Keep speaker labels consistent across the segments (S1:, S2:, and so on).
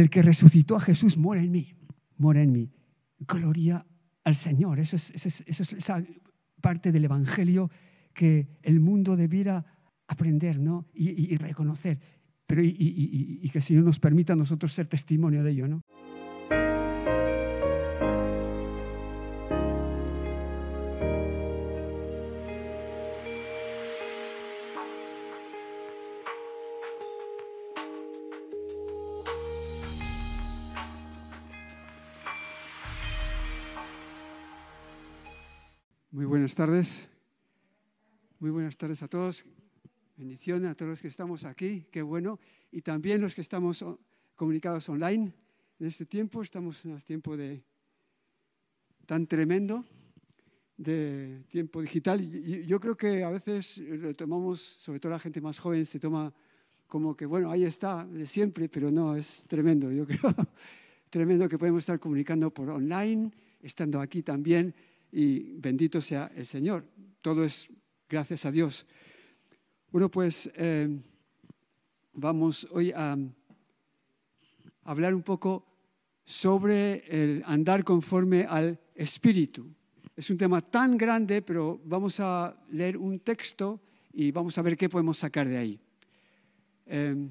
S1: el que resucitó a Jesús mora en mí, mora en mí. Gloria al Señor. Esa es, esa parte del Evangelio que el mundo debiera aprender ¿no? y, reconocer. Pero y, y, que el Señor nos permita a nosotros ser testimonio de ello. ¿no? Buenas tardes. Muy buenas tardes a todos. Bendiciones a todos los que estamos aquí. Qué bueno. Y también los que estamos comunicados online. En este tiempo estamos en un tiempo de tan tremendo de tiempo digital. Y yo creo que a veces lo tomamos, sobre todo la gente más joven, se toma como que, bueno, ahí está, de siempre, pero no, es tremendo. Yo creo tremendo que podemos estar comunicando por online, estando aquí también y bendito sea el Señor. Todo es gracias a Dios. Bueno, pues eh, vamos hoy a hablar un poco sobre el andar conforme al Espíritu. Es un tema tan grande, pero vamos a leer un texto y vamos a ver qué podemos sacar de ahí. Eh,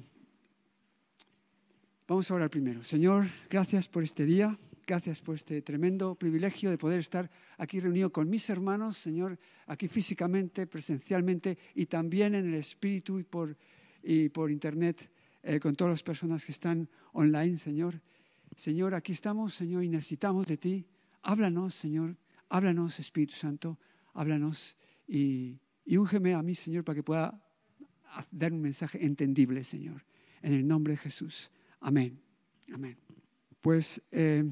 S1: vamos a orar primero. Señor, gracias por este día. Gracias por este tremendo privilegio de poder estar aquí reunido con mis hermanos, Señor, aquí físicamente, presencialmente y también en el espíritu y por, y por internet eh, con todas las personas que están online, Señor. Señor, aquí estamos, Señor, y necesitamos de ti. Háblanos, Señor, háblanos, Espíritu Santo, háblanos y, y úngeme a mí, Señor, para que pueda dar un mensaje entendible, Señor. En el nombre de Jesús. Amén. Amén. Pues. Eh,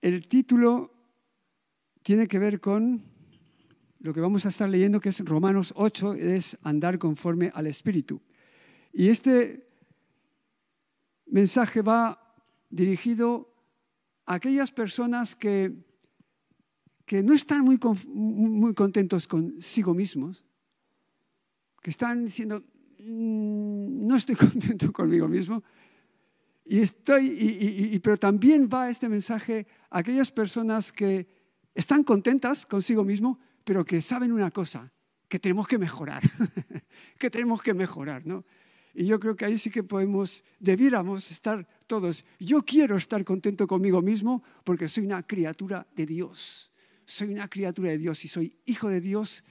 S1: el título tiene que ver con lo que vamos a estar leyendo, que es Romanos 8, es andar conforme al Espíritu. Y este mensaje va dirigido a aquellas personas que, que no están muy, muy contentos consigo mismos, que están diciendo, mm, no estoy contento conmigo mismo, y estoy, y, pero también va este mensaje a aquellas personas que están contentas consigo mismo, pero que saben una cosa, que tenemos que mejorar, que tenemos que mejorar, ¿no? Y yo creo que ahí sí que podemos, debiéramos estar todos. Yo quiero estar contento conmigo mismo porque soy una criatura de Dios. Soy una criatura de Dios y soy hijo de Dios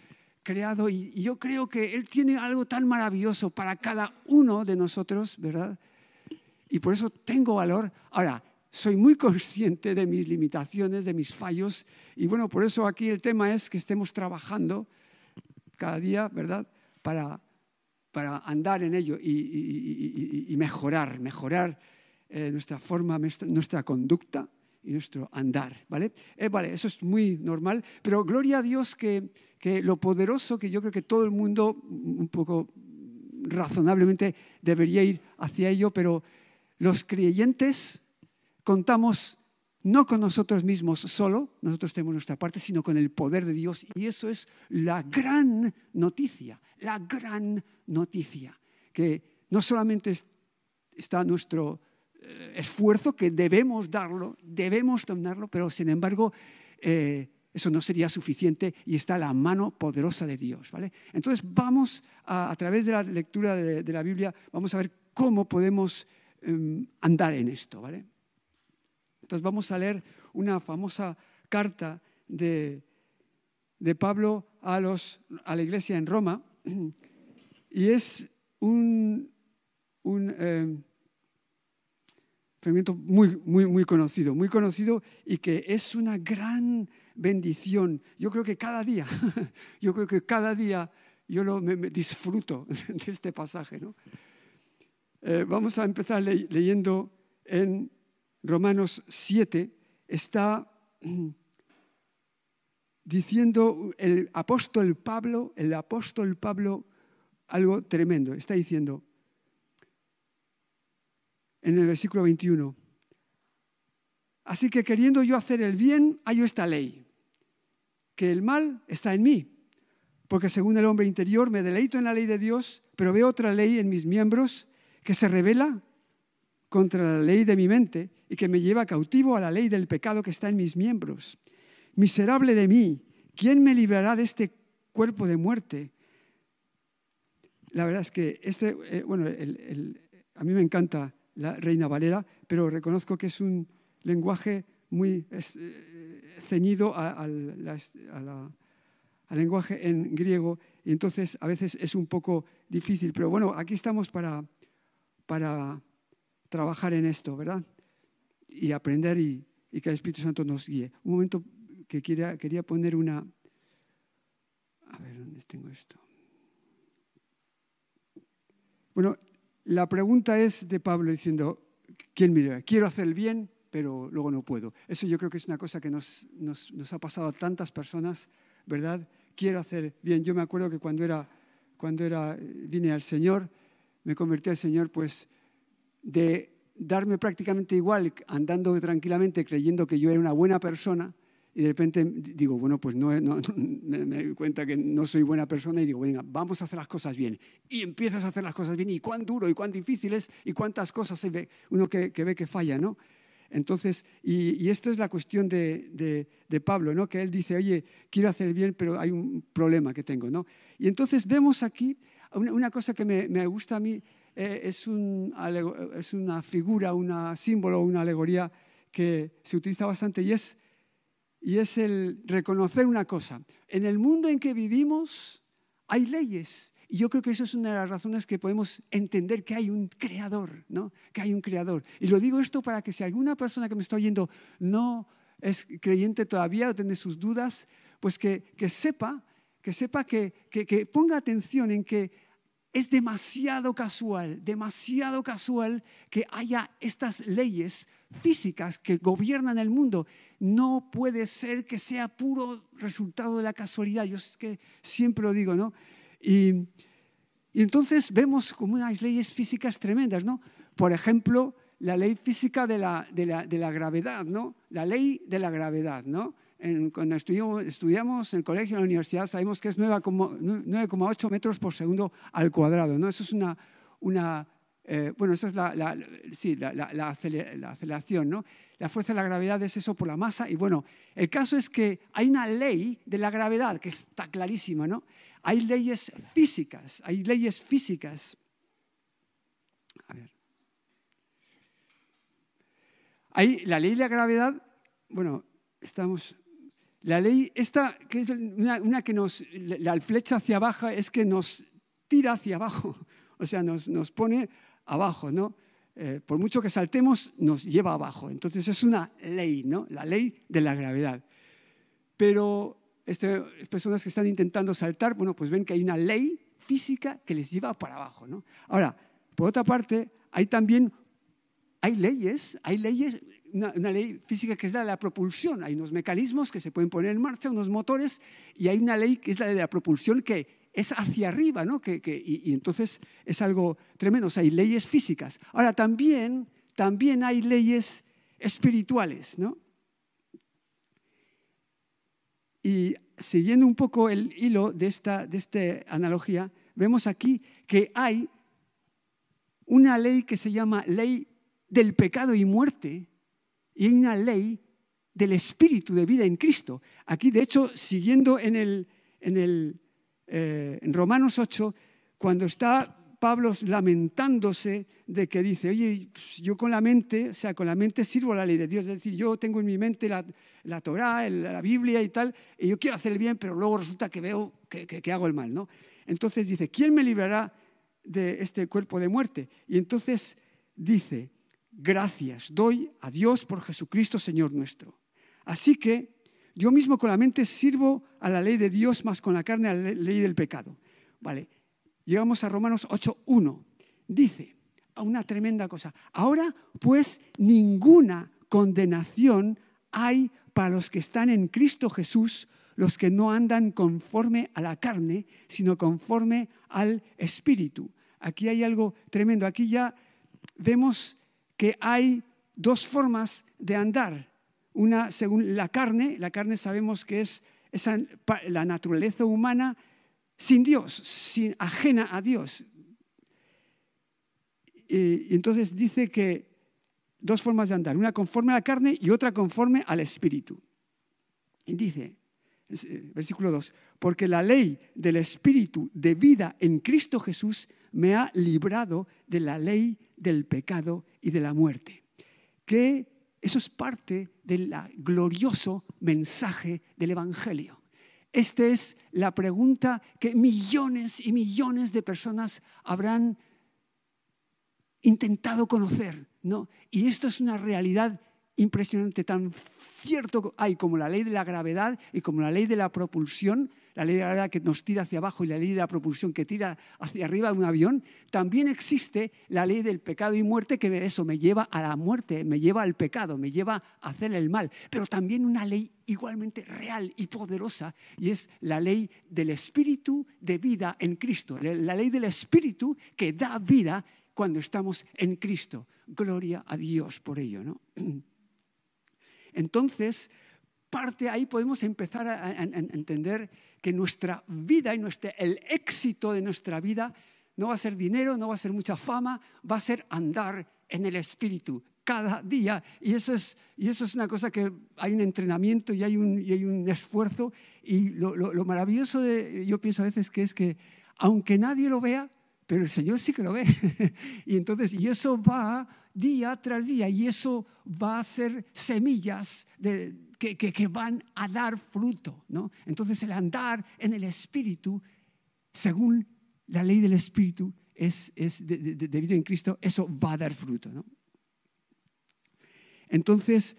S1: creado y, y yo creo que Él tiene algo tan maravilloso para cada uno de nosotros, ¿verdad? Y por eso tengo valor. Ahora, soy muy consciente de mis limitaciones, de mis fallos, y bueno, por eso aquí el tema es que estemos trabajando cada día, ¿verdad? Para, para andar en ello y, mejorar, mejorar eh, nuestra forma, nuestra conducta y nuestro andar, ¿vale? Eh, vale, eso es muy normal, pero gloria a Dios que, que lo poderoso que yo creo que todo el mundo un poco razonablemente debería ir hacia ello, pero los creyentes contamos no con nosotros mismos solo, nosotros tenemos nuestra parte, sino con el poder de Dios. Y eso es la gran noticia, la gran noticia, que no solamente está nuestro eh, esfuerzo, que debemos darlo, debemos tomarlo, pero sin embargo eh, eso no sería suficiente y está la mano poderosa de Dios. ¿vale? Entonces vamos a, través de la lectura de la Biblia, vamos a ver cómo podemos Em, andar en esto, ¿vale? Entonces vamos a leer una famosa carta de, de Pablo a, los, a la iglesia en Roma y es un, un eh, fragmento muy, muy, muy conocido, muy conocido y que es una gran bendición. Yo creo que cada día, yo creo que cada día yo lo, me disfruto de este pasaje, ¿no? Eh, vamos a empezar leyendo en Romanos 7. Está diciendo el apóstol Pablo, el apóstol Pablo, algo tremendo. Está diciendo en el versículo 21. Así que queriendo yo hacer el bien, hallo esta ley, que el mal está en mí, porque según el hombre interior me deleito en la ley de Dios, pero veo otra ley en mis miembros que se revela contra la ley de mi mente y que me lleva cautivo a la ley del pecado que está en mis miembros. Miserable de mí, ¿quién me librará de este cuerpo de muerte? La verdad es que este, eh, bueno, a mí me encanta la Reina Valera, pero reconozco que es un lenguaje muy eh, ceñido al lenguaje en griego y entonces a veces es un poco difícil. Pero bueno, aquí estamos para, para trabajar en esto, ¿verdad? Y aprender y, que el Espíritu Santo nos guíe. Un momento que quería, poner una... A ver, ¿dónde tengo esto? Bueno, la pregunta es de Pablo diciendo, ¿quién mira? Quiero hacer bien, pero luego no puedo. Eso yo creo que es una cosa que nos, nos, nos, ha pasado a tantas personas, ¿verdad? Quiero hacer bien. Yo me acuerdo que cuando, era, cuando era, vine al Señor, me convertí al Señor, pues de darme prácticamente igual, andando tranquilamente, creyendo que yo era una buena persona, y de repente digo, bueno, pues no, me, doy cuenta que no soy buena persona y digo, venga, vamos a hacer las cosas bien. Y empiezas a hacer las cosas bien, y cuán duro y cuán difícil es, y cuántas cosas ve, uno que, ve que falla, ¿no? Entonces, y, y esta es la cuestión de, de, Pablo, ¿no? Que él dice, oye, quiero hacer bien, pero hay un problema que tengo, ¿no? Y entonces vemos aquí una, una cosa que me, me gusta a mí, eh, es, una figura, un símbolo, una alegoría que se utiliza bastante y es, y es el reconocer una cosa. En el mundo en que vivimos hay leyes. Y yo creo que eso es una de las razones que podemos entender que hay un creador, ¿no? Que hay un creador. Y lo digo esto para que si alguna persona que me está oyendo no es creyente todavía o tiene sus dudas, pues que, sepa, que sepa que, que ponga atención en que es demasiado casual, demasiado casual que haya estas leyes físicas que gobiernan el mundo. No puede ser que sea puro resultado de la casualidad. Yo es que siempre lo digo, ¿no? Y, entonces vemos como unas leyes físicas tremendas, ¿no? Por ejemplo, la ley física de la, de la, de la gravedad, ¿no? La ley de la gravedad, ¿no? cuando estudiamos, estudiamos, en el colegio, en la universidad, sabemos que es 9,8 metros por segundo al cuadrado. ¿no? Eso es una, una eh, bueno, eso es la, la, sí, la, la, aceleración, ¿no? La fuerza de la gravedad es eso por la masa. Y bueno, el caso es que hay una ley de la gravedad que está clarísima, ¿no? Hay leyes físicas, hay leyes físicas. A ver. Hay la ley de la gravedad, bueno, estamos la ley, esta, que es una, que nos, la flecha hacia abajo es que nos tira hacia abajo, o sea, nos, nos pone abajo, ¿no? Eh, por mucho que saltemos, nos lleva abajo. Entonces es una ley, ¿no? La ley de la gravedad. Pero este, personas que están intentando saltar, bueno, pues ven que hay una ley física que les lleva para abajo, ¿no? Ahora, por otra parte, hay también hay leyes, hay leyes, una, ley física que es la de la propulsión. Hay unos mecanismos que se pueden poner en marcha, unos motores, y hay una ley que es la de la propulsión que es hacia arriba, ¿no? Que, y, entonces es algo tremendo. O sea, hay leyes físicas. Ahora, también, también hay leyes espirituales, ¿no? Y siguiendo un poco el hilo de esta, de esta analogía, vemos aquí que hay una ley que se llama ley del pecado y muerte y hay una ley del espíritu de vida en Cristo. Aquí, de hecho, siguiendo en, el, en, el, eh, en Romanos 8, cuando está Pablo lamentándose de que dice, oye, pues, yo con la mente, o sea, con la mente sirvo la ley de Dios, es decir, yo tengo en mi mente la, la Torah, la Biblia y tal, y yo quiero hacer el bien, pero luego resulta que veo que, que hago el mal, ¿no? Entonces dice, ¿quién me librará de este cuerpo de muerte? Y entonces dice, gracias doy a Dios por Jesucristo Señor nuestro. Así que yo mismo con la mente sirvo a la ley de Dios, más con la carne a la ley del pecado. Vale, llegamos a Romanos 8.1. Dice, una tremenda cosa, ahora pues ninguna condenación hay para los que están en Cristo Jesús, los que no andan conforme a la carne, sino conforme al Espíritu. Aquí hay algo tremendo. Aquí ya vemos que hay dos formas de andar. Una según la carne, la carne sabemos que es la naturaleza humana sin Dios, sin, ajena a Dios. Y, entonces dice que dos formas de andar, una conforme a la carne y otra conforme al espíritu. Y dice, eh, versículo 2, porque la ley del espíritu de vida en Cristo Jesús me ha librado de la ley del pecado y de la muerte. Que eso es parte del glorioso mensaje del Evangelio. Esta es la pregunta que millones y millones de personas habrán intentado conocer, ¿no? Y esto es una realidad impresionante, tan cierto hay como la ley de la gravedad y como la ley de la propulsión, la ley de la gravedad que nos tira hacia abajo y la ley de la propulsión que tira hacia arriba de un avión, también existe la ley del pecado y muerte que eso me lleva a la muerte, me lleva al pecado, me lleva a hacer el mal, pero también una ley igualmente real y poderosa y es la ley del espíritu de vida en Cristo, la ley del espíritu que da vida cuando estamos en Cristo. Gloria a Dios por ello, ¿no? Entonces, parte ahí podemos empezar a, entender que nuestra vida y nuestro, el éxito de nuestra vida no va a ser dinero, no va a ser mucha fama, va a ser andar en el Espíritu cada día. Y eso es, y eso es una cosa que hay un entrenamiento y hay un, y hay un esfuerzo. Y lo, lo maravilloso de, yo pienso a veces que es que aunque nadie lo vea, pero el Señor sí que lo ve. y entonces, y eso va día tras día, y eso va a ser semillas que, van a dar fruto. ¿no? Entonces, el andar en el Espíritu, según la ley del Espíritu, es, es debido en Cristo, eso va a dar fruto. ¿no? Entonces,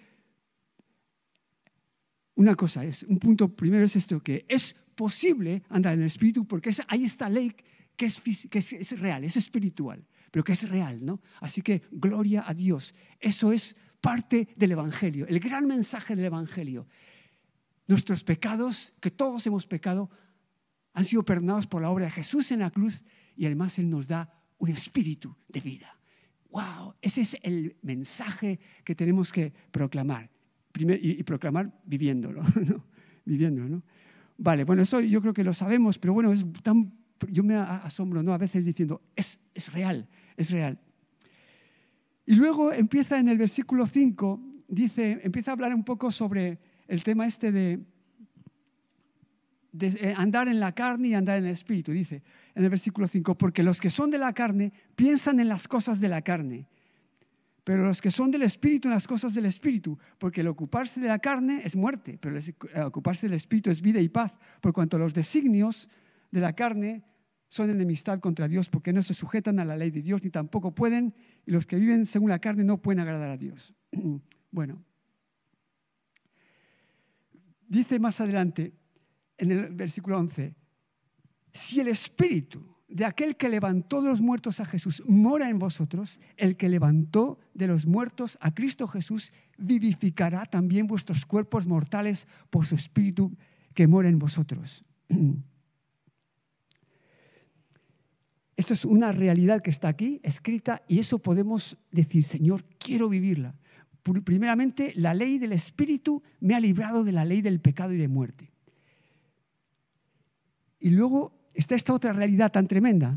S1: una cosa es, un punto primero es esto, que es posible andar en el Espíritu porque está la ley que es, que es, real, es espiritual, pero que es real, ¿no? Así que gloria a Dios. Eso es parte del Evangelio, el gran mensaje del Evangelio. Nuestros pecados, que todos hemos pecado, han sido perdonados por la obra de Jesús en la cruz y además Él nos da un espíritu de vida. ¡Wow! Ese es el mensaje que tenemos que proclamar. y, proclamar viviéndolo, ¿no? Viviéndolo. Vale, bueno, eso yo creo que lo sabemos, pero bueno, es tan yo me asombro, ¿no? A veces diciendo, es, es real, es real. Y luego empieza en el versículo 5, dice, empieza a hablar un poco sobre el tema este de, eh, andar en la carne y andar en el espíritu. Dice en el versículo 5, porque los que son de la carne piensan en las cosas de la carne, pero los que son del espíritu en las cosas del espíritu, porque el ocuparse de la carne es muerte, pero el ocuparse del espíritu es vida y paz, por cuanto los designios de la carne son enemistad contra Dios porque no se sujetan a la ley de Dios ni tampoco pueden, y los que viven según la carne no pueden agradar a Dios. bueno, dice más adelante en el versículo 11, si el espíritu de aquel que levantó de los muertos a Jesús mora en vosotros, el que levantó de los muertos a Cristo Jesús vivificará también vuestros cuerpos mortales por su espíritu que mora en vosotros. Esto es una realidad que está aquí, escrita, y eso podemos decir, Señor, quiero vivirla. Primeramente, la ley del Espíritu me ha librado de la ley del pecado y de muerte. Y luego está esta otra realidad tan tremenda.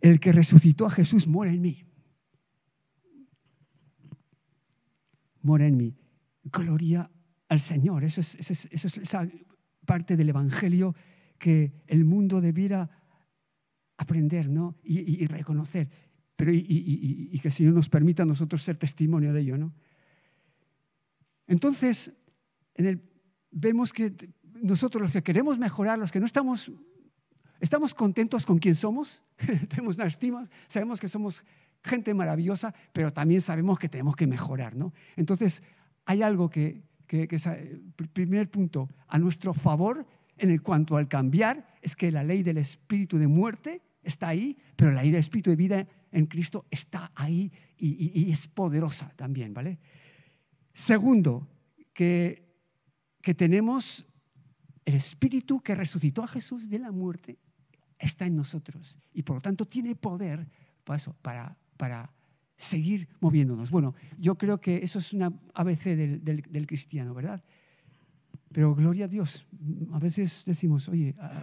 S1: El que resucitó a Jesús mora en mí. Mora en mí. Gloria al Señor. Eso es, esa parte del Evangelio que el mundo debiera aprender ¿no? y, reconocer. Pero y, que el Señor nos permita a nosotros ser testimonio de ello. ¿no? Entonces, en el, vemos que nosotros los que queremos mejorar, los que no estamos, estamos contentos con quien somos, tenemos una estima, sabemos que somos gente maravillosa, pero también sabemos que tenemos que mejorar, ¿no? Entonces, hay algo que, que, es eh, primer punto a nuestro favor en el cuanto al cambiar, es que la ley del espíritu de muerte está ahí, pero la ley del espíritu de vida en Cristo está ahí y, es poderosa también, ¿vale? Segundo, que, que tenemos el espíritu que resucitó a Jesús de la muerte, está en nosotros y por lo tanto tiene poder para, eso, para para seguir moviéndonos. Bueno, yo creo que eso es una ABC del, cristiano, ¿verdad? Pero gloria a Dios, a veces decimos, oye, ah,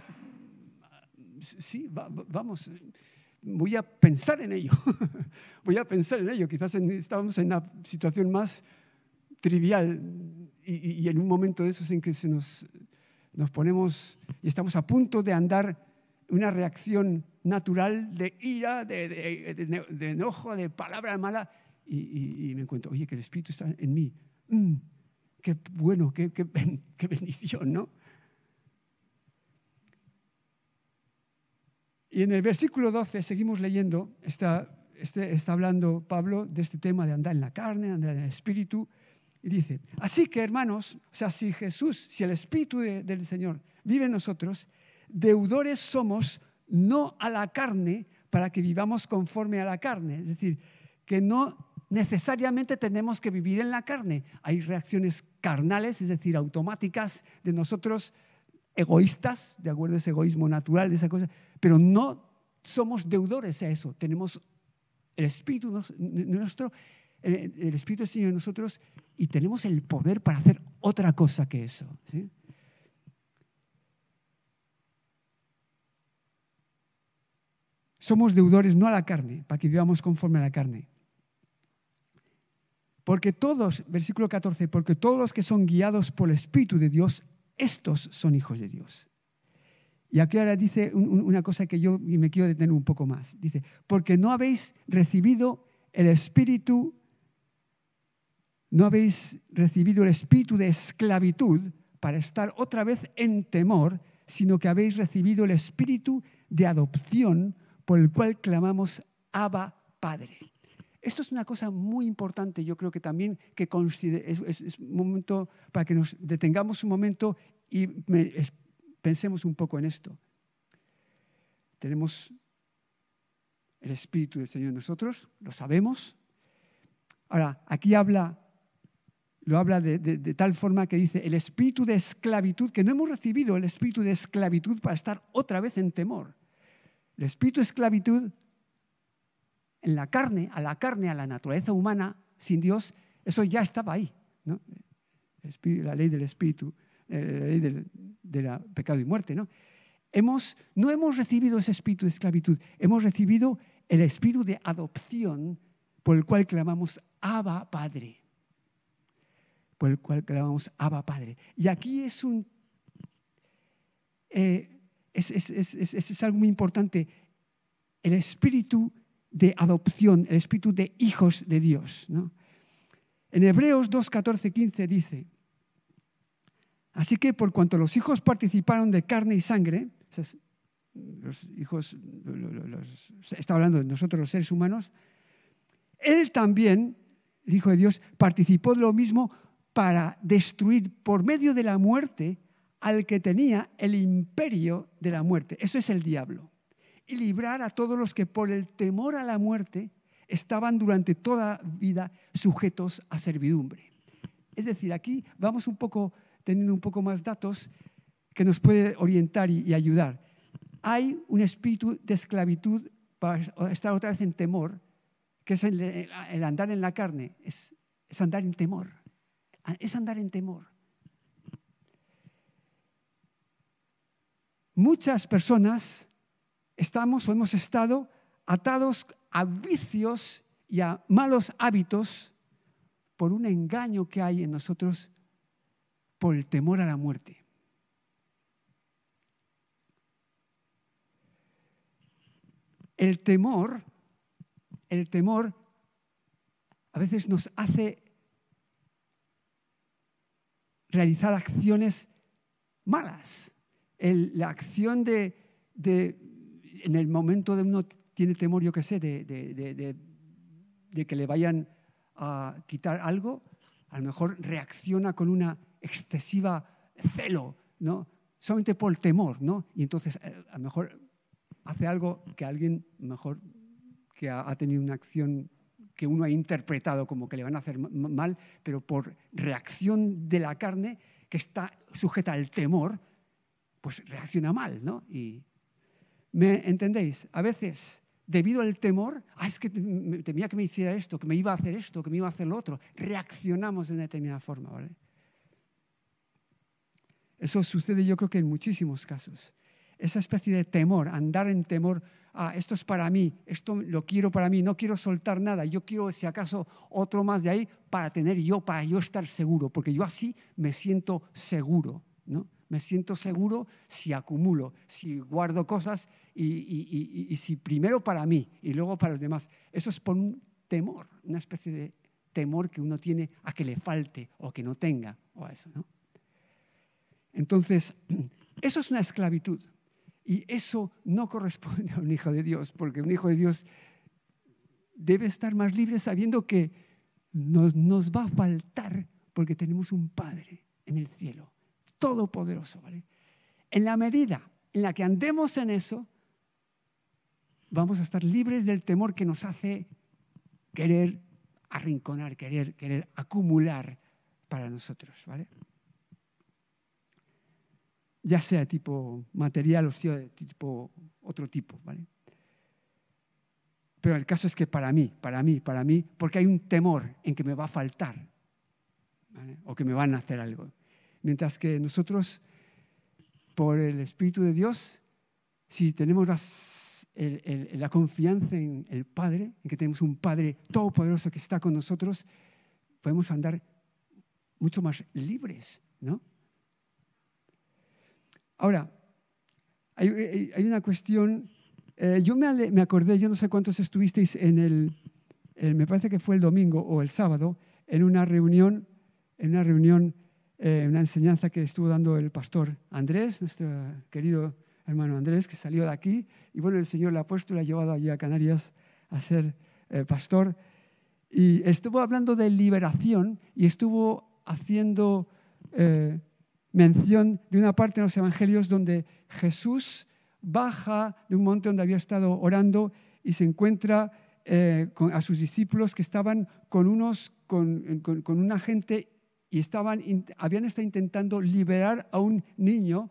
S1: sí, vamos, voy a pensar en ello, voy a pensar en ello. Quizás estamos en una situación más trivial y, en un momento de esos en que se nos, nos ponemos y estamos a punto de andar una reacción natural de ira, de, enojo, de palabra mala, y, me encuentro, oye, que el Espíritu está en mí. Mm, qué bueno, qué, qué, qué bendición, ¿no? Y en el versículo 12 seguimos leyendo, está, este, está hablando Pablo de este tema de andar en la carne, andar en el espíritu, y dice, así que hermanos, o sea, si Jesús, si el espíritu del Señor vive en nosotros, deudores somos no a la carne para que vivamos conforme a la carne. Es decir, que no necesariamente tenemos que vivir en la carne. Hay reacciones carnales, es decir, automáticas de nosotros egoístas, de acuerdo a ese egoísmo natural, esa cosa, pero no somos deudores a eso. Tenemos el Espíritu nuestro, eh, el Espíritu del Señor en nosotros y tenemos el poder para hacer otra cosa que eso. Somos deudores no a la carne, para que vivamos conforme a la carne. Porque todos, versículo 14, porque todos los que son guiados por el Espíritu de Dios, estos son hijos de Dios. Y aquí ahora dice una cosa que yo me quiero detener un poco más. Dice, porque no habéis recibido el espíritu, no habéis recibido el espíritu de esclavitud para estar otra vez en temor, sino que habéis recibido el espíritu de adopción por el cual clamamos Abba Padre. Esto es una cosa muy importante, yo creo que también que es, es, un momento para que nos detengamos un momento y pensemos un poco en esto. Tenemos el Espíritu del Señor en nosotros, lo sabemos. Ahora, aquí habla, lo habla de, tal forma que dice el espíritu de esclavitud, que no hemos recibido el espíritu de esclavitud para estar otra vez en temor. El espíritu de esclavitud en la carne, a la carne, a la naturaleza humana, sin Dios, eso ya estaba ahí. La ley del espíritu, eh, la ley del, pecado y muerte. ¿no? Hemos, no hemos recibido ese espíritu de esclavitud, hemos recibido el espíritu de adopción por el cual clamamos Abba Padre. Por el cual clamamos Abba Padre. Y aquí es un. Eh, es, algo muy importante. El espíritu de adopción, el espíritu de hijos de Dios. En Hebreos 2, 14, 15 dice, así que por cuanto los hijos participaron de carne y sangre, los hijos, está hablando de nosotros los seres humanos, él también, el Hijo de Dios, participó de lo mismo para destruir por medio de la muerte al que tenía el imperio de la muerte. Eso es el diablo y librar a todos los que por el temor a la muerte estaban durante toda vida sujetos a servidumbre. Es decir, aquí vamos un poco teniendo un poco más datos que nos puede orientar y, ayudar. Hay un espíritu de esclavitud para estar otra vez en temor, que es el, andar en la carne, es, es andar en temor, es andar en temor. Muchas personas estamos o hemos estado atados a vicios y a malos hábitos por un engaño que hay en nosotros por el temor a la muerte. El temor, el temor a veces nos hace realizar acciones malas. La acción de en el momento de uno tiene temor, yo qué sé, de, que le vayan a quitar algo, a lo mejor reacciona con una excesiva celo, ¿no? Solamente por el temor, ¿no? Y entonces eh, a lo mejor hace algo que alguien mejor que ha, tenido una acción que uno ha interpretado como que le van a hacer mal, pero por reacción de la carne que está sujeta al temor, pues reacciona mal, ¿no? Y, ¿Me entendéis? A veces, debido al temor, ah, es que temía que me hiciera esto, que me iba a hacer esto, que me iba a hacer lo otro, reaccionamos de una determinada forma, ¿vale? Eso sucede yo creo que en muchísimos casos. Esa especie de temor, andar en temor, ah, esto es para mí, esto lo quiero para mí, no quiero soltar nada, yo quiero si acaso otro más de ahí para tener yo, para yo estar seguro, porque yo así me siento seguro, ¿no? Me siento seguro si acumulo, si guardo cosas y, si primero para mí y luego para los demás. Eso es por un temor, una especie de temor que uno tiene a que le falte o que no tenga o a eso, ¿no? Entonces, eso es una esclavitud. Y eso no corresponde a un hijo de Dios, porque un hijo de Dios debe estar más libre sabiendo que nos, nos va a faltar porque tenemos un Padre en el cielo, todopoderoso. ¿vale? En la medida en la que andemos en eso, vamos a estar libres del temor que nos hace querer arrinconar, querer, querer acumular para nosotros. ¿vale? ya sea tipo material o sea tipo, otro tipo, ¿vale? Pero el caso es que para mí, para mí, para mí, porque hay un temor en que me va a faltar o que me van a hacer algo. Mientras que nosotros, por el Espíritu de Dios, si tenemos la confianza en el Padre, en que tenemos un Padre todopoderoso que está con nosotros, podemos andar mucho más libres, ¿no? Ahora, hay, una cuestión, eh, yo me, acordé, yo no sé cuántos estuvisteis en el, me parece que fue el domingo o el sábado, en una reunión, en una reunión, eh, una enseñanza que estuvo dando el pastor Andrés, nuestro querido hermano Andrés, que salió de aquí, y bueno, el Señor le ha ha llevado allí a Canarias a ser eh, pastor, y estuvo hablando de liberación y estuvo haciendo mención de una parte de los evangelios donde Jesús baja de un monte donde había estado orando y se encuentra eh, a sus discípulos que estaban con, unos, con, una gente y estaban, habían estado intentando liberar a un niño,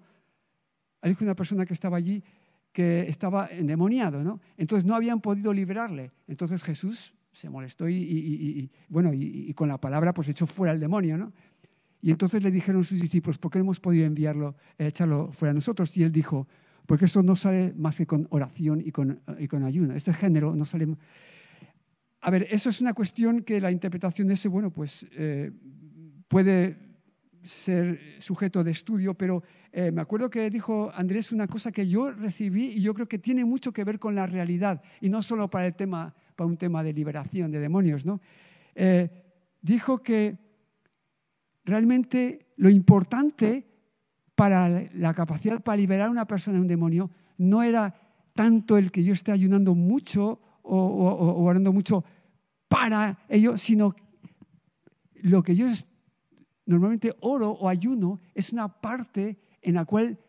S1: dijo una persona que estaba allí, que estaba endemoniado, ¿no? Entonces no habían podido liberarle. Entonces Jesús se molestó y, bueno, y, con la palabra pues echó fuera el demonio, ¿no? Y entonces le dijeron sus discípulos, ¿por qué hemos podido enviarlo, eh, echarlo fuera de nosotros? Y él dijo, porque esto no sale más que con oración y con, y ayuno. Este género no sale... A ver, eso es una cuestión que la interpretación de ese, bueno, pues eh, puede ser sujeto de estudio, pero eh, me acuerdo que dijo Andrés una cosa que yo recibí y yo creo que tiene mucho que ver con la realidad y no solo para, el tema, para un tema de liberación de demonios, ¿no? dijo que realmente lo importante para la capacidad para liberar a una persona de un demonio no era tanto el que yo esté ayunando mucho o, orando mucho para ello, sino lo que yo normalmente oro o ayuno es una parte en la cual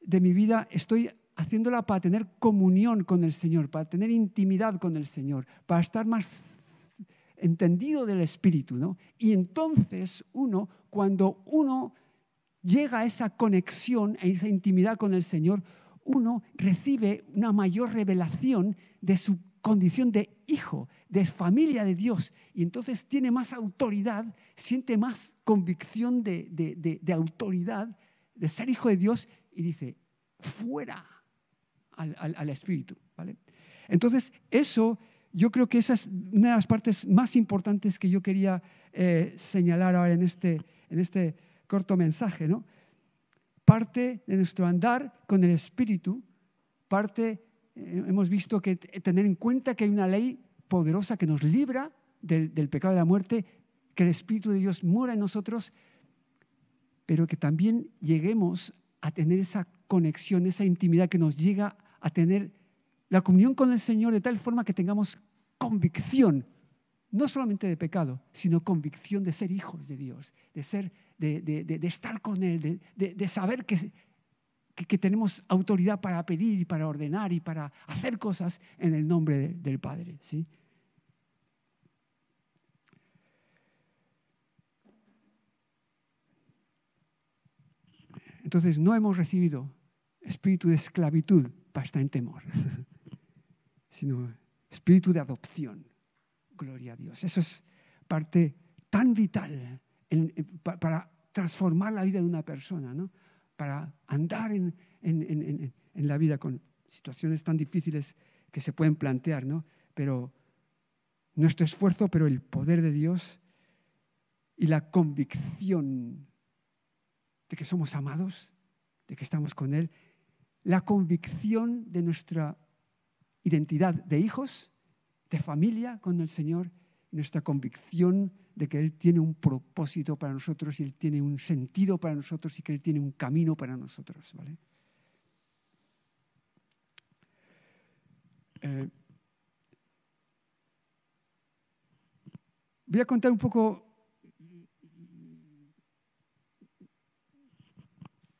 S1: de mi vida estoy haciéndola para tener comunión con el Señor, para tener intimidad con el Señor, para estar más entendido del Espíritu, ¿no? Y entonces uno, cuando uno llega a esa conexión, a esa intimidad con el Señor, uno recibe una mayor revelación de su condición de hijo, de familia de Dios, y entonces tiene más autoridad, siente más convicción de, autoridad, de ser hijo de Dios, y dice, fuera al, al Espíritu. ¿vale? Entonces, eso yo creo que esa es una de las partes más importantes que yo quería eh, señalar ahora en este, en este corto mensaje. ¿no? Parte de nuestro andar con el Espíritu, parte, eh, hemos visto que tener en cuenta que hay una ley poderosa que nos libra del, del pecado de la muerte, que el Espíritu de Dios mora en nosotros, pero que también lleguemos a tener esa conexión, esa intimidad que nos llega a tener la comunión con el Señor de tal forma que tengamos convicción, no solamente de pecado, sino convicción de ser hijos de Dios, de, ser, de, estar con Él, de, saber que, que, tenemos autoridad para pedir y para ordenar y para hacer cosas en el nombre del Padre. ¿sí? Entonces no hemos recibido espíritu de esclavitud para estar en temor. sino espíritu de adopción. Gloria a Dios. Eso es parte tan vital para transformar la vida de una persona, ¿no? para andar en, la vida con situaciones tan difíciles que se pueden plantear, ¿no? pero nuestro esfuerzo, pero el poder de Dios y la convicción de que somos amados, de que estamos con Él, la convicción de nuestra identidad de hijos, de familia con el Señor, nuestra convicción de que Él tiene un propósito para nosotros y Él tiene un sentido para nosotros y que Él tiene un camino para nosotros. ¿vale? Eh, voy a contar un poco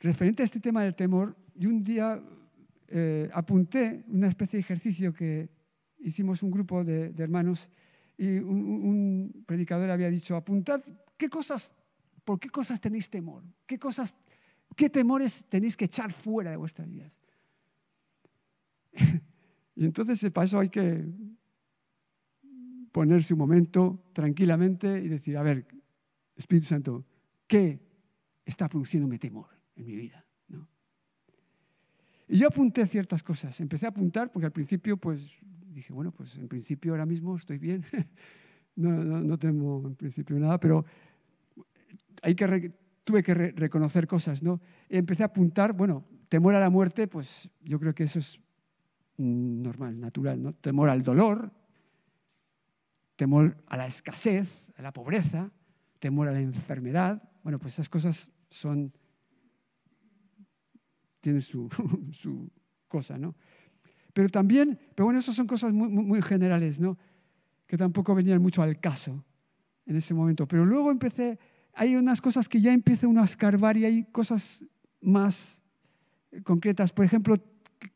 S1: referente a este tema del temor. Y un día eh, apunté una especie de ejercicio que hicimos un grupo de, hermanos y un, predicador había dicho, apuntad qué cosas, por qué cosas tenéis temor, qué cosas, qué temores tenéis que echar fuera de vuestras vidas. y entonces para eso hay que ponerse un momento tranquilamente y decir, a ver, Espíritu Santo, ¿qué está produciéndome temor en mi vida? Y yo apunté ciertas cosas. Empecé a apuntar porque al principio, pues, dije, bueno, pues en principio ahora mismo estoy bien. no, no, temo en principio nada, pero hay que tuve que reconocer cosas, ¿no? empecé a apuntar, bueno, temor a la muerte, pues yo creo que eso es normal, natural, ¿no? Temor al dolor, temor a la escasez, a la pobreza, temor a la enfermedad. Bueno, pues esas cosas son tiene su, cosa, ¿no? Pero también, pero bueno, esas son cosas muy, muy, generales, ¿no? Que tampoco venían mucho al caso en ese momento. Pero luego empecé, hay unas cosas que ya empecé uno a escarbar y hay cosas más concretas. Por ejemplo,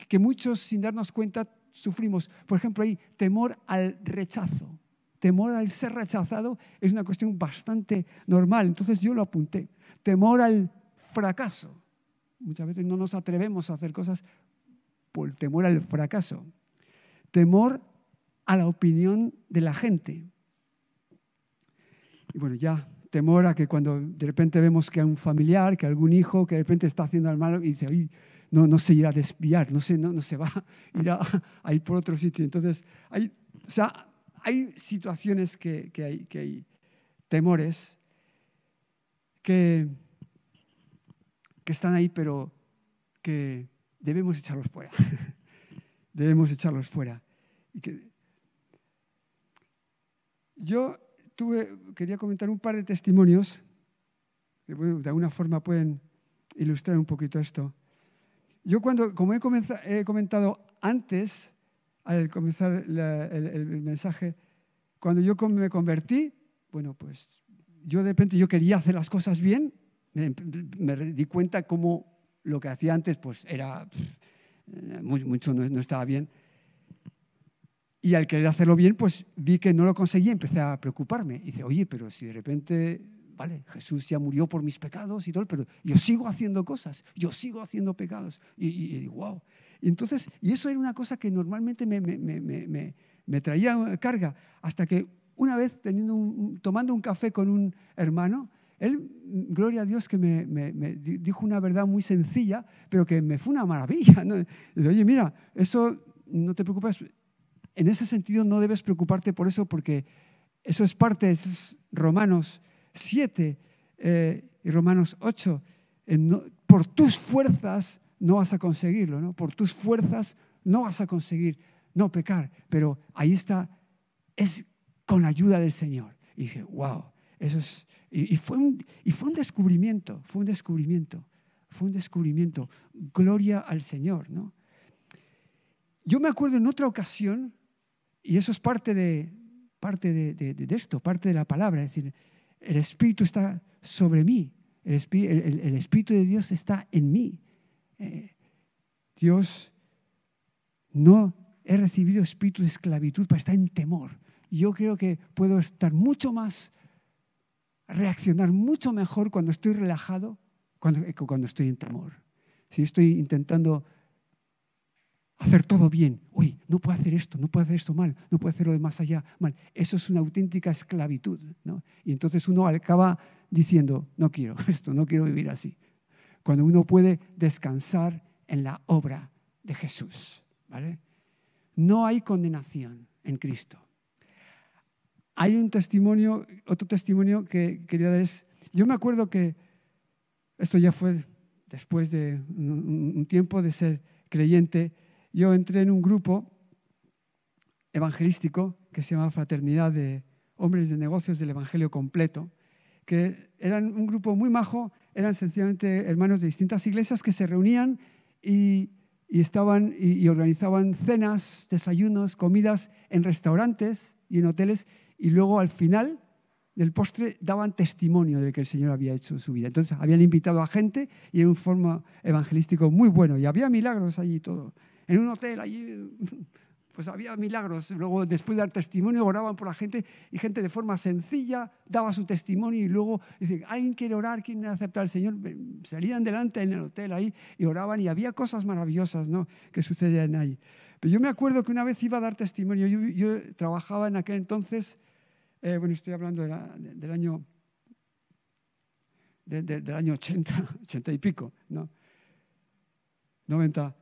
S1: que muchos sin darnos cuenta sufrimos. Por ejemplo, hay temor al rechazo. Temor al ser rechazado es una cuestión bastante normal. Entonces yo lo apunté. Temor al fracaso. Muchas veces no nos atrevemos a hacer cosas por temor al fracaso. Temor a la opinión de la gente. Y bueno, ya, temor a que cuando de repente vemos que hay un familiar, que algún hijo, que de repente está haciendo el malo y dice, no, no se irá a desviar, no se, no, se va a ir a, ir por otro sitio. Entonces, hay, o sea, hay situaciones que, hay, que hay temores que que están ahí, pero que debemos echarlos fuera. debemos echarlos fuera. Yo tuve, quería comentar un par de testimonios que de alguna forma pueden ilustrar un poquito esto. Yo cuando, como he, comentado antes, al comenzar el, mensaje, cuando yo me convertí, bueno, pues yo de repente yo quería hacer las cosas bien me, di cuenta cómo lo que hacía antes pues era mucho no, estaba bien. Y al querer hacerlo bien, pues vi que no lo conseguía y empecé a preocuparme. Y dice, oye, pero si de repente, vale, Jesús ya murió por mis pecados y todo, pero yo sigo haciendo cosas, yo sigo haciendo pecados. Y, digo, wow. Y entonces, y eso era una cosa que normalmente me, me, me traía carga, hasta que una vez teniendo tomando un café con un hermano, él, gloria a Dios, que me, dijo una verdad muy sencilla, pero que me fue una maravilla. Dice, Oye, mira, eso no te preocupes. En ese sentido no debes preocuparte por eso, porque eso es parte de Romanos 7 eh, y Romanos 8. por tus fuerzas no vas a conseguirlo, ¿no? Por tus fuerzas no vas a conseguir no pecar, pero ahí está, es con la ayuda del Señor. Y dije, wow, eso es, y, fue un, y fue un descubrimiento, fue un descubrimiento, fue un descubrimiento. Gloria al Señor, ¿no? Yo me acuerdo en otra ocasión, y eso es parte de, parte de, esto, parte de la palabra, es decir, el Espíritu está sobre mí, el, Espíritu de Dios está en mí. Eh, Dios no he recibido espíritu de esclavitud para estar en temor. Yo creo que puedo estar mucho más reaccionar mucho mejor cuando estoy relajado que cuando estoy en temor. Si estoy intentando hacer todo bien, uy, no puedo hacer esto, no puedo hacer esto mal, no puedo hacerlo de más allá mal. Eso es una auténtica esclavitud. ¿no? Y entonces uno acaba diciendo, no quiero esto, no quiero vivir así. Cuando uno puede descansar en la obra de Jesús. ¿vale? No hay condenación en Cristo. Hay un testimonio, otro testimonio que quería dar es, yo me acuerdo que esto ya fue después de un tiempo de ser creyente, yo entré en un grupo evangelístico que se llama Fraternidad de Hombres de Negocios del Evangelio Completo, que eran un grupo muy majo, eran sencillamente hermanos de distintas iglesias que se reunían y, estaban y, organizaban cenas, desayunos, comidas en restaurantes y en hoteles y luego al final del postre daban testimonio de que el Señor había hecho su vida. Entonces habían invitado a gente y en un forma evangelístico muy bueno y había milagros allí todo. En un hotel allí pues había milagros. Luego, después de dar testimonio, oraban por la gente y gente de forma sencilla daba su testimonio y luego, dice, ¿alguien quiere orar? ¿Quién quiere aceptar al Señor? Salían delante en el hotel ahí y oraban y había cosas maravillosas ¿no? que sucedían ahí. Pero yo me acuerdo que una vez iba a dar testimonio, yo, trabajaba en aquel entonces, eh, bueno, estoy hablando del año del año 80, 80 y pico, ¿no? 90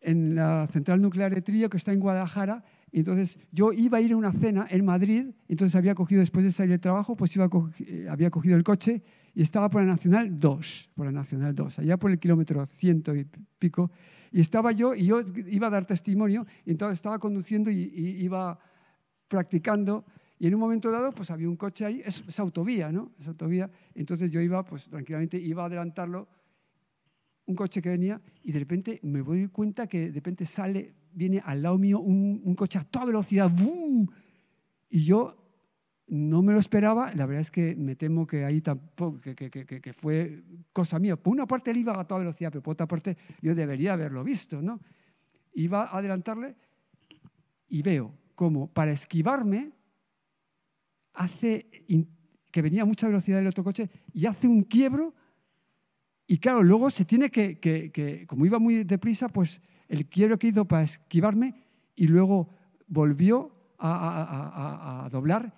S1: en la central nuclear de Trillo, que está en Guadalajara. Y entonces yo iba a ir a una cena en Madrid, entonces había cogido, después de salir del trabajo, pues iba eh, había cogido el coche y estaba por la Nacional 2, por la Nacional 2, allá por el kilómetro ciento y pico. Y estaba yo, y yo iba a dar testimonio, y entonces estaba conduciendo y, iba practicando. Y en un momento dado, pues había un coche ahí, es, es autovía, ¿no? Es autovía. Entonces yo iba, pues tranquilamente, iba a adelantarlo un coche que venía y de repente me doy cuenta que de repente sale, viene al lado mío un, coche a toda velocidad, ¡boom! Y yo no me lo esperaba, la verdad es que me temo que ahí tampoco, que, que, que, fue cosa mía. Por una parte él iba a toda velocidad, pero por otra parte yo debería haberlo visto, ¿no? Iba a adelantarle y veo como para esquivarme hace que venía a mucha velocidad el otro coche y hace un quiebro y claro, luego se tiene que, como iba muy deprisa, pues el quiero que hizo para esquivarme y luego volvió a, doblar.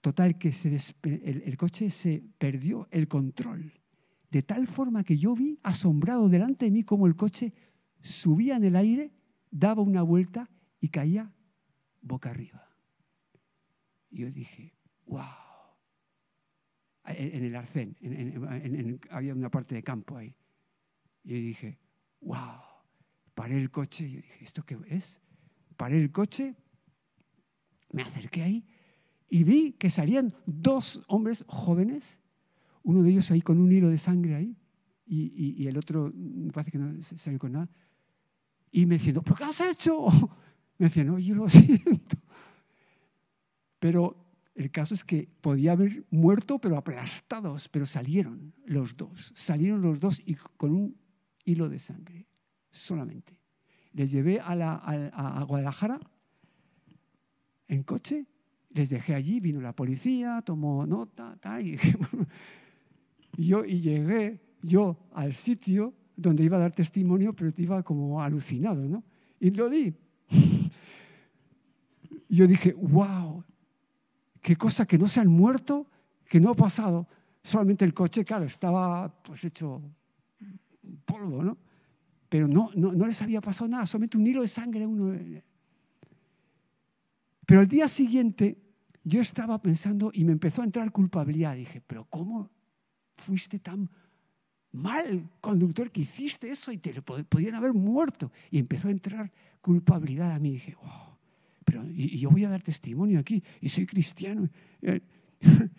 S1: Total, que se el, el coche se perdió el control. De tal forma que yo vi asombrado delante de mí como el coche subía en el aire, daba una vuelta y caía boca arriba. Y yo dije, wow en el arcén, había una parte de campo ahí. Y dije, wow, paré el coche, y dije, ¿esto qué es? Paré el coche, me acerqué ahí y vi que salían dos hombres jóvenes, uno de ellos ahí con un hilo de sangre ahí, y, el otro me parece que no salió con nada, y me diciendo, ¿pero qué has hecho? Me decían, no, yo lo siento. Pero el caso es que podía haber muerto, pero aplastados, pero salieron los dos, salieron los dos y con un hilo de sangre, solamente. Les llevé a, Guadalajara en coche, les dejé allí, vino la policía, tomó nota, tal, y, yo, y llegué yo al sitio donde iba a dar testimonio, pero iba como alucinado, ¿no? Y lo di. Yo dije, wow, qué cosa que no se han muerto, que no ha pasado. Solamente el coche, claro, estaba pues hecho polvo, ¿no? Pero no, no, no les había pasado nada, solamente un hilo de sangre uno. Pero al día siguiente yo estaba pensando y me empezó a entrar culpabilidad. Dije, pero ¿cómo fuiste tan mal conductor que hiciste eso y te podían haber muerto? Y empezó a entrar culpabilidad a mí. Dije, wow y, yo voy a dar testimonio aquí y soy cristiano.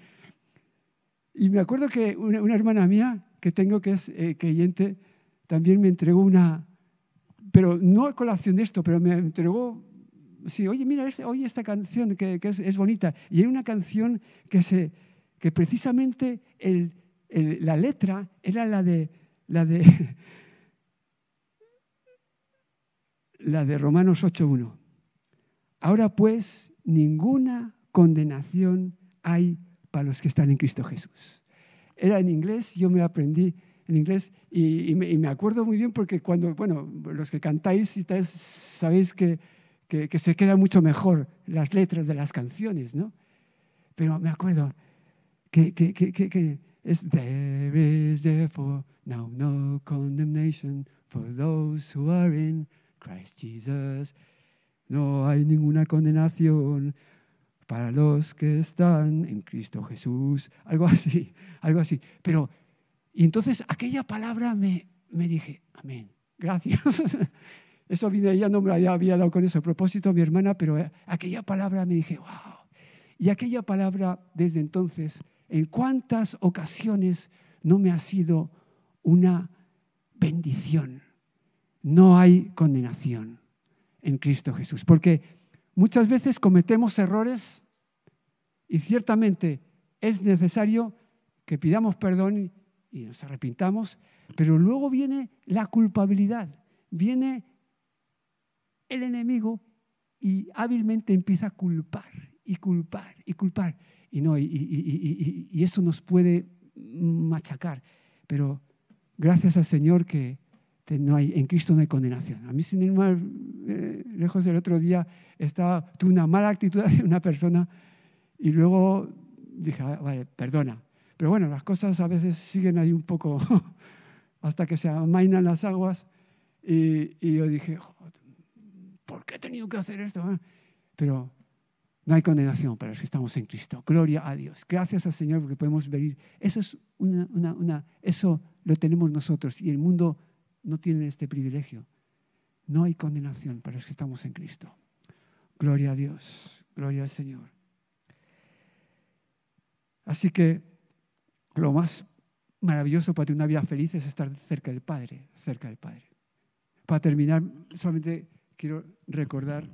S1: y me acuerdo que una, hermana mía que tengo que es eh, creyente también me entregó una, pero no a colación de esto, pero me entregó, sí, oye, mira, oye esta canción que, es, es, bonita. Y era una canción que, se, que precisamente el, la letra era la de, la de, la de Romanos 8.1. Ahora pues, ninguna condenación hay para los que están en Cristo Jesús. Era en inglés, yo me lo aprendí en inglés y, me, acuerdo muy bien porque cuando, bueno, los que cantáis y sabéis que, se quedan mucho mejor las letras de las canciones, ¿no? Pero me acuerdo que, que es There is therefore now no condemnation for those who are in Christ Jesus. No hay ninguna condenación para los que están en Cristo Jesús. Algo así, algo así. Pero, y entonces aquella palabra me, me dije, amén, gracias. Eso vine, ella no me había dado con ese propósito mi hermana, pero eh, aquella palabra me dije, wow. Y aquella palabra desde entonces, en cuántas ocasiones no me ha sido una bendición. No hay condenación en Cristo Jesús, porque muchas veces cometemos errores y ciertamente es necesario que pidamos perdón y nos arrepintamos, pero luego viene la culpabilidad, viene el enemigo y hábilmente empieza a culpar y culpar y culpar. Y, no, y, eso nos puede machacar. Pero gracias al Señor que no hay, en Cristo no hay condenación. A mí, sin ir más eh, lejos del otro día, estaba, tuve una mala actitud de una persona y luego dije, ah, vale, perdona. Pero bueno, las cosas a veces siguen ahí un poco hasta que se amainan las aguas. Y, y yo dije, ¿por qué he tenido que hacer esto? Pero no hay condenación para los que estamos en Cristo. Gloria a Dios. Gracias al Señor porque podemos venir. Eso, es una, una, eso lo tenemos nosotros y el mundo no tiene este privilegio. No hay condenación para los que estamos en Cristo. Gloria a Dios. Gloria al Señor. Así que lo más maravilloso para tener una vida feliz es estar cerca del Padre, cerca del Padre. Para terminar, solamente quiero recordar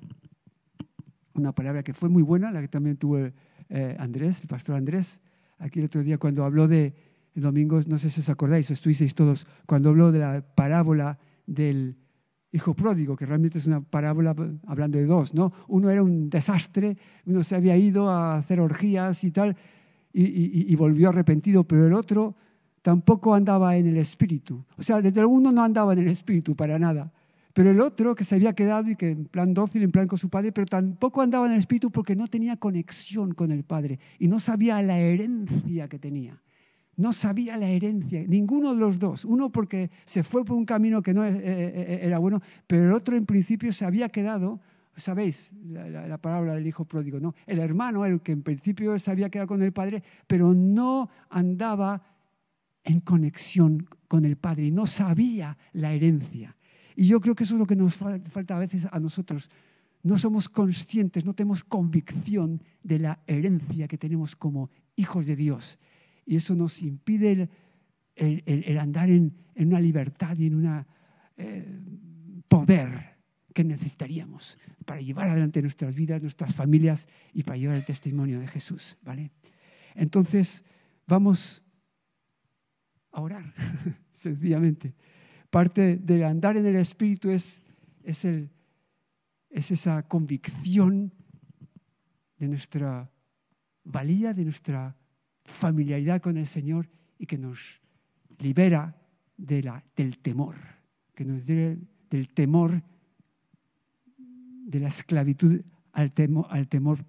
S1: una palabra que fue muy buena, la que también tuvo eh, Andrés, el pastor Andrés, aquí el otro día cuando habló de, el domingo, no sé si os acordáis, estuvisteis todos, cuando habló de la parábola del hijo pródigo, que realmente es una parábola hablando de dos, ¿no? Uno era un desastre, uno se había ido a hacer orgías y tal, y, y volvió arrepentido, pero el otro tampoco andaba en el espíritu. O sea, desde uno no andaba en el espíritu para nada. Pero el otro que se había quedado y que en plan dócil, en plan con su padre, pero tampoco andaba en el espíritu porque no tenía conexión con el padre y no sabía la herencia que tenía. No sabía la herencia, ninguno de los dos. Uno porque se fue por un camino que no eh, eh, eh, era bueno, pero el otro en principio se había quedado, sabéis la, la, palabra del hijo pródigo, ¿no? El hermano, el que en principio se había quedado con el padre, pero no andaba en conexión con el padre y no sabía la herencia. Y yo creo que eso es lo que nos falta a veces a nosotros. No somos conscientes, no tenemos convicción de la herencia que tenemos como hijos de Dios. Y eso nos impide el, andar en, una libertad y en un eh, poder que necesitaríamos para llevar adelante nuestras vidas, nuestras familias y para llevar el testimonio de Jesús. ¿vale? Entonces, vamos a orar, sencillamente. Parte del andar en el Espíritu es, es, el, es esa convicción de nuestra valía, de nuestra familiaridad con el Señor y que nos libera del temor, que nos libera del temor, de la esclavitud al, temor, al temor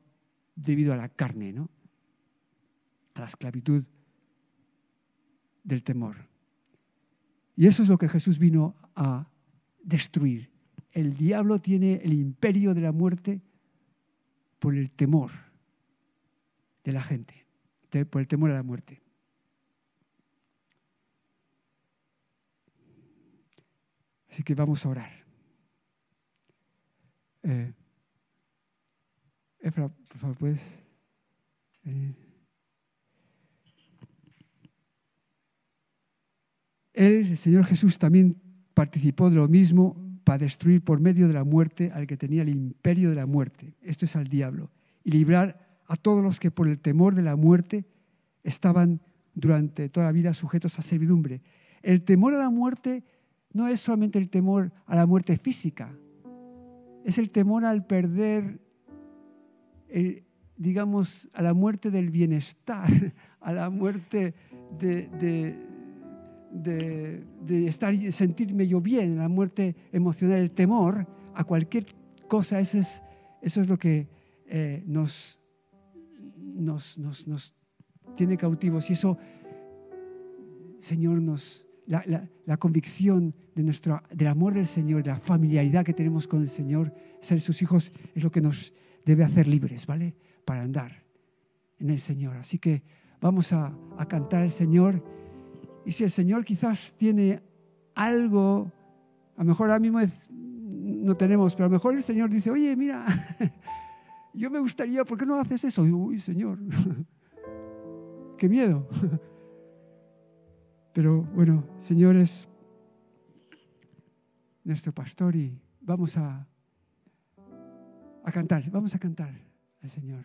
S1: debido a la carne, ¿no? A la esclavitud del temor. Y eso es lo que Jesús vino a destruir. El diablo tiene el imperio de la muerte por el temor de la gente, por el temor a la muerte. Así que vamos a orar. Eh, Efra, por puedes. Eh, Él, el Señor Jesús, también participó de lo mismo para destruir por medio de la muerte al que tenía el imperio de la muerte. Esto es al diablo. Y librar a todos los que por el temor de la muerte estaban durante toda la vida sujetos a servidumbre. El temor a la muerte no es solamente el temor a la muerte física, es el temor al perder, digamos, a la muerte del bienestar, a la muerte de, de, estar, sentirme yo bien, la muerte emocional, el temor a cualquier cosa, eso es, eso es lo que eh, nos, nos, nos, tiene cautivos y eso, Señor, nos, la, convicción de nuestro, del amor del Señor, de la familiaridad que tenemos con el Señor, ser sus hijos, es lo que nos debe hacer libres, ¿vale? Para andar en el Señor. Así que vamos a, a cantar al Señor. Y si el Señor quizás tiene algo, a lo mejor ahora mismo no tenemos, pero a lo mejor el Señor dice, oye, mira, yo me gustaría, ¿por qué no haces eso? Uy, Señor, qué miedo. Pero bueno, Señor es nuestro pastor y vamos a, a cantar, vamos a cantar al Señor.